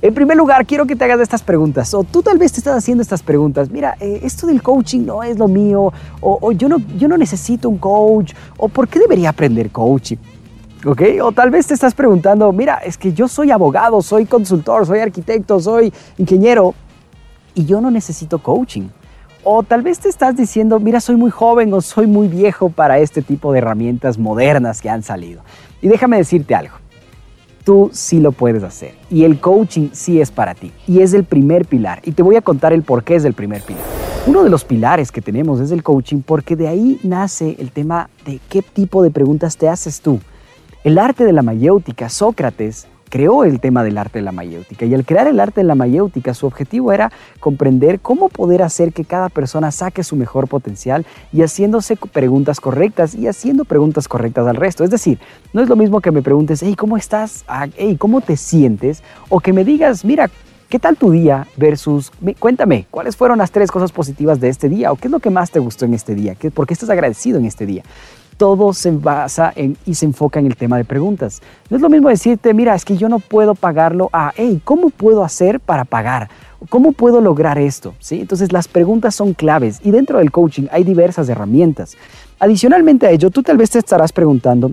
En primer lugar, quiero que te hagas estas preguntas. O tú tal vez te estás haciendo estas preguntas. Mira, eh, esto del coaching no es lo mío. O, yo, no, yo no necesito un coach. O ¿por qué debería aprender coaching? ¿Ok? O tal vez te estás preguntando, mira, es que yo soy abogado, soy consultor, soy arquitecto, soy ingeniero. Y yo no necesito coaching. O tal vez te estás diciendo, mira, soy muy joven o soy muy viejo para este tipo de herramientas modernas que han salido. Y déjame decirte algo tú sí lo puedes hacer. Y el coaching sí es para ti. Y es el primer pilar. Y te voy a contar el por qué es el primer pilar. Uno de los pilares que tenemos es el coaching porque de ahí nace el tema de qué tipo de preguntas te haces tú. El arte de la mayéutica, Sócrates creó el tema del arte de la mayéutica y al crear el arte de la mayéutica su objetivo era comprender cómo poder hacer que cada persona saque su mejor potencial y haciéndose preguntas correctas y haciendo preguntas correctas al resto. Es decir, no es lo mismo que me preguntes, hey, ¿cómo estás? Ah, hey, ¿cómo te sientes? O que me digas, mira, ¿Qué tal tu día versus, cuéntame, cuáles fueron las tres cosas positivas de este día o qué es lo que más te gustó en este día? ¿Por qué estás agradecido en este día? Todo se basa en, y se enfoca en el tema de preguntas. No es lo mismo decirte, mira, es que yo no puedo pagarlo a, hey, ¿cómo puedo hacer para pagar? ¿Cómo puedo lograr esto? ¿Sí? Entonces las preguntas son claves y dentro del coaching hay diversas herramientas. Adicionalmente a ello, tú tal vez te estarás preguntando,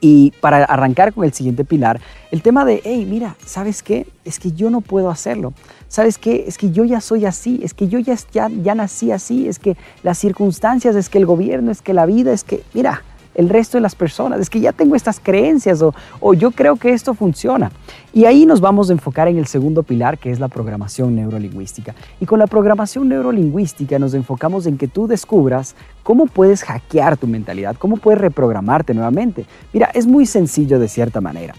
y para arrancar con el siguiente pilar, el tema de, hey, mira, ¿sabes qué? Es que yo no puedo hacerlo. ¿Sabes qué? Es que yo ya soy así, es que yo ya, ya, ya nací así, es que las circunstancias, es que el gobierno, es que la vida, es que, mira, el resto de las personas, es que ya tengo estas creencias o, o, yo creo que esto funciona. Y ahí nos vamos a enfocar en el segundo pilar, que es la programación neurolingüística. Y con la programación neurolingüística nos enfocamos en que tú descubras cómo puedes hackear tu mentalidad, cómo puedes reprogramarte nuevamente. Mira, es muy sencillo de cierta manera.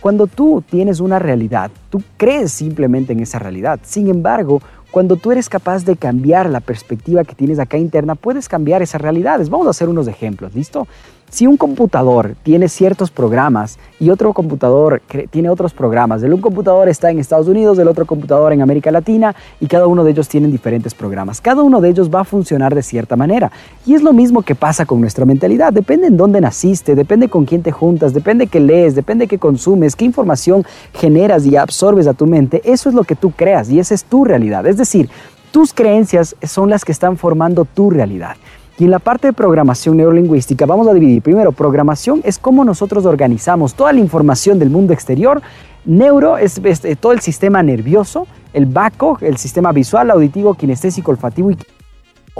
Cuando tú tienes una realidad, tú crees simplemente en esa realidad. Sin embargo, cuando tú eres capaz de cambiar la perspectiva que tienes acá interna, puedes cambiar esas realidades. Vamos a hacer unos ejemplos, ¿listo? Si un computador tiene ciertos programas y otro computador tiene otros programas, el un computador está en Estados Unidos, el otro computador en América Latina y cada uno de ellos tienen diferentes programas. Cada uno de ellos va a funcionar de cierta manera. Y es lo mismo que pasa con nuestra mentalidad. Depende en dónde naciste, depende con quién te juntas, depende qué lees, depende qué consumes, qué información generas y absorbes a tu mente. Eso es lo que tú creas y esa es tu realidad. Decir, tus creencias son las que están formando tu realidad. Y en la parte de programación neurolingüística vamos a dividir. Primero, programación es cómo nosotros organizamos toda la información del mundo exterior. Neuro es, eh, todo el sistema nervioso. El BACO, el sistema visual, auditivo, kinestésico, olfativo y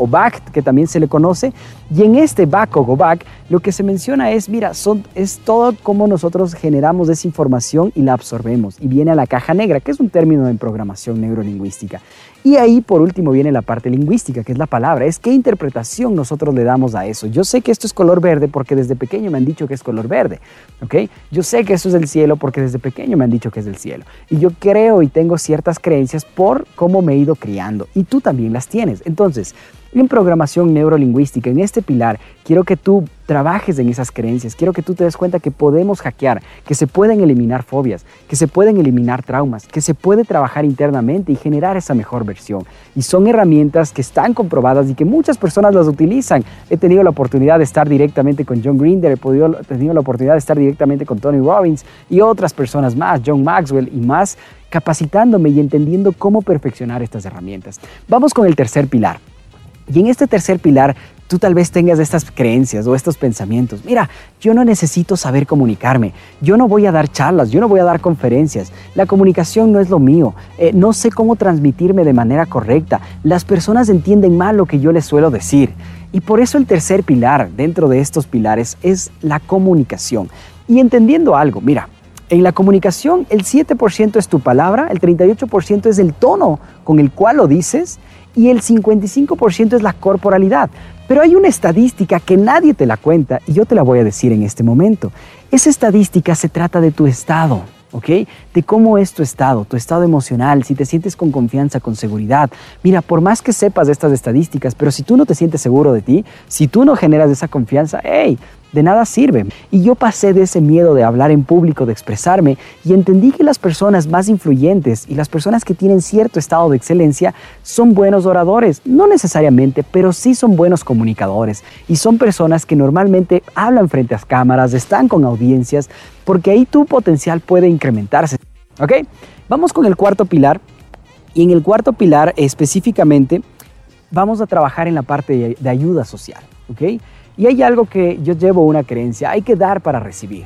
o BAC, que también se le conoce. Y en este BAC o GOBAC, lo que se menciona es, mira, son, es todo cómo nosotros generamos esa información y la absorbemos. Y viene a la caja negra, que es un término en programación neurolingüística. Y ahí por último viene la parte lingüística, que es la palabra, es qué interpretación nosotros le damos a eso. Yo sé que esto es color verde porque desde pequeño me han dicho que es color verde, ¿ok? Yo sé que eso es el cielo porque desde pequeño me han dicho que es del cielo. Y yo creo y tengo ciertas creencias por cómo me he ido criando. Y tú también las tienes. Entonces, en programación neurolingüística, en este pilar, quiero que tú trabajes en esas creencias, quiero que tú te des cuenta que podemos hackear, que se pueden eliminar fobias, que se pueden eliminar traumas, que se puede trabajar internamente y generar esa mejor versión. Y son herramientas que están comprobadas y que muchas personas las utilizan. He tenido la oportunidad de estar directamente con John Grinder, he, podido, he tenido la oportunidad de estar directamente con Tony Robbins y otras personas más, John Maxwell y más, capacitándome y entendiendo cómo perfeccionar estas herramientas. Vamos con el tercer pilar y en este tercer pilar, tú tal vez tengas estas creencias o estos pensamientos. Mira, yo no necesito saber comunicarme, yo no voy a dar charlas, yo no voy a dar conferencias, la comunicación no es lo mío, eh, no sé cómo transmitirme de manera correcta, las personas entienden mal lo que yo les suelo decir. Y por eso el tercer pilar dentro de estos pilares es la comunicación. Y entendiendo algo, mira, en la comunicación el 7% es tu palabra, el 38% es el tono con el cual lo dices y el 55% es la corporalidad. Pero hay una estadística que nadie te la cuenta y yo te la voy a decir en este momento. Esa estadística se trata de tu estado. ¿ok? De cómo es tu estado, tu estado emocional, si te sientes con confianza, con seguridad. Mira, por más que sepas de estas estadísticas, pero si tú no te sientes seguro de ti, si tú no generas esa confianza, hey, de nada sirve. Y yo pasé de ese miedo de hablar en público, de expresarme, y entendí que las personas más influyentes y las personas que tienen cierto estado de excelencia son buenos oradores. No necesariamente, pero sí son buenos comunicadores. Y son personas que normalmente hablan frente a cámaras, están con audiencias, porque ahí tu potencial puede incrementarse. ¿Ok? Vamos con el cuarto pilar. Y en el cuarto pilar específicamente vamos a trabajar en la parte de ayuda social. ¿Ok? Y hay algo que yo llevo una creencia, hay que dar para recibir.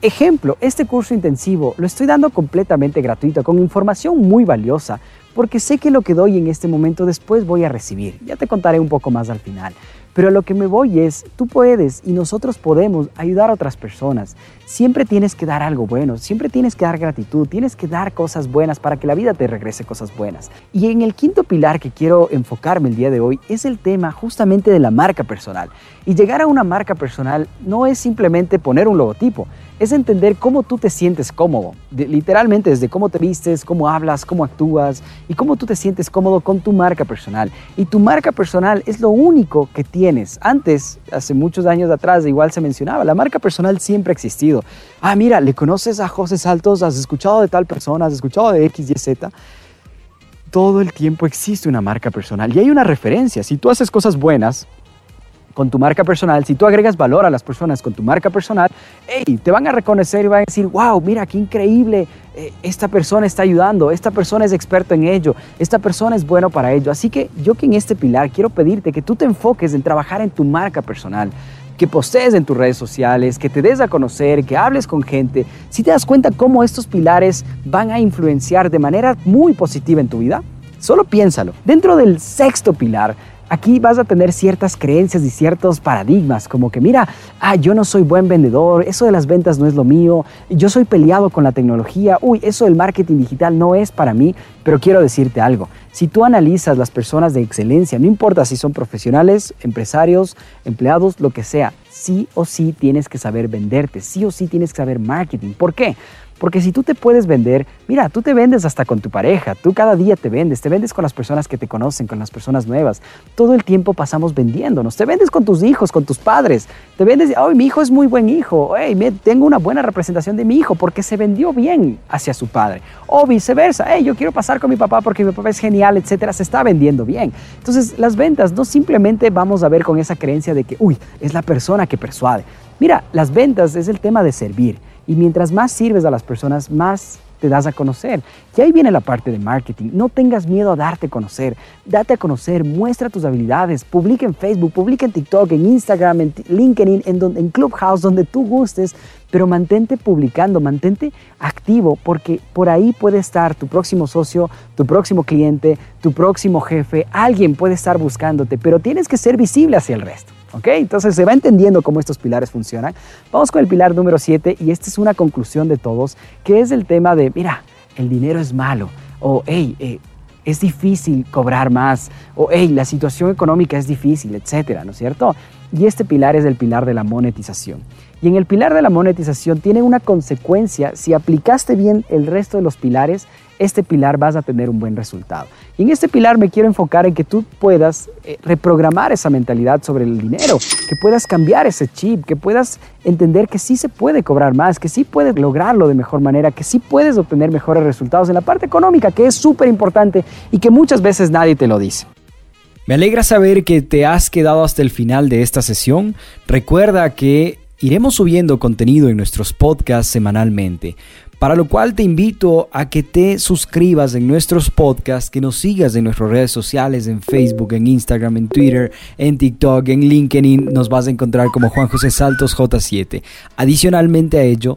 Ejemplo, este curso intensivo lo estoy dando completamente gratuito, con información muy valiosa, porque sé que lo que doy en este momento después voy a recibir. Ya te contaré un poco más al final. Pero lo que me voy es, tú puedes y nosotros podemos ayudar a otras personas. Siempre tienes que dar algo bueno, siempre tienes que dar gratitud, tienes que dar cosas buenas para que la vida te regrese cosas buenas. Y en el quinto pilar que quiero enfocarme el día de hoy es el tema justamente de la marca personal. Y llegar a una marca personal no es simplemente poner un logotipo, es entender cómo tú te sientes cómodo, literalmente desde cómo te vistes, cómo hablas, cómo actúas y cómo tú te sientes cómodo con tu marca personal. Y tu marca personal es lo único que Antes, hace muchos años atrás, igual se mencionaba, la marca personal siempre ha existido. Ah, mira, le conoces a José Saltos, has escuchado de tal persona, has escuchado de X, Y, Z todo el tiempo existe una marca personal y hay una referencia. Si tú haces cosas buenas, con tu marca personal, si tú agregas valor a las personas con tu marca personal, hey, te van a reconocer y van a decir, wow, mira, qué increíble, eh, esta persona está ayudando, esta persona es experto en ello, esta persona es bueno para ello. Así que yo en este pilar quiero pedirte que tú te enfoques en trabajar en tu marca personal que postees en tus redes sociales, que te des a conocer, que hables con gente, si te das cuenta cómo estos pilares van a influenciar de manera muy positiva en tu vida, solo piénsalo. Dentro del sexto pilar aquí vas a tener ciertas creencias y ciertos paradigmas, como que mira, ah, yo no soy buen vendedor, eso de las ventas no es lo mío, yo soy peleado con la tecnología, uy, eso del marketing digital no es para mí, pero quiero decirte algo, si tú analizas las personas de excelencia, no importa si son profesionales, empresarios, empleados, lo que sea, sí o sí tienes que saber venderte, sí o sí tienes que saber marketing. ¿Por qué? Porque si tú te puedes vender, mira, tú te vendes hasta con tu pareja, tú cada día te vendes, te vendes con las personas que te conocen, con las personas nuevas. Todo el tiempo pasamos vendiéndonos, te vendes con tus hijos, con tus padres, te vendes, oh, mi hijo es muy buen hijo, hey, tengo una buena representación de mi hijo porque se vendió bien hacia su padre. O viceversa, hey, yo quiero pasar con mi papá porque mi papá es genial, etcétera, se está vendiendo bien. Entonces, las ventas no simplemente vamos a ver con esa creencia de que, uy, es la persona que persuade. Mira, las ventas es el tema de servir. Y mientras más sirves a las personas, más te das a conocer. Y ahí viene la parte de marketing. No tengas miedo a darte a conocer. Date a conocer, muestra tus habilidades, publica en Facebook, publica en TikTok, en Instagram, en LinkedIn, en, donde, en Clubhouse, donde tú gustes, pero mantente publicando, mantente activo, porque por ahí puede estar tu próximo socio, tu próximo cliente, tu próximo jefe, alguien puede estar buscándote, pero tienes que ser visible hacia el resto. ¿Ok? Entonces se va entendiendo cómo estos pilares funcionan. Vamos con el pilar número 7 y esta es una conclusión de todos, que es el tema de, mira, el dinero es malo, o hey, eh, es difícil cobrar más, o hey, la situación económica es difícil, etcétera, ¿no es cierto? Y este pilar es el pilar de la monetización. Y en el pilar de la monetización tiene una consecuencia, si aplicaste bien el resto de los pilares, este pilar vas a tener un buen resultado. Y en este pilar me quiero enfocar en que tú puedas eh, reprogramar esa mentalidad sobre el dinero, que puedas cambiar ese chip, que puedas entender que sí se puede cobrar más, que sí puedes lograrlo de mejor manera, que sí puedes obtener mejores resultados en la parte económica, que es súper importante y que muchas veces nadie te lo dice. Me alegra saber que te has quedado hasta el final de esta sesión. Recuerda que iremos subiendo contenido en nuestros podcasts semanalmente para lo cual te invito a que te suscribas en nuestros podcasts, que nos sigas en nuestras redes sociales, en Facebook, en Instagram, en Twitter, en TikTok, en LinkedIn, nos vas a encontrar como Juan José Saltos J7. Adicionalmente a ello,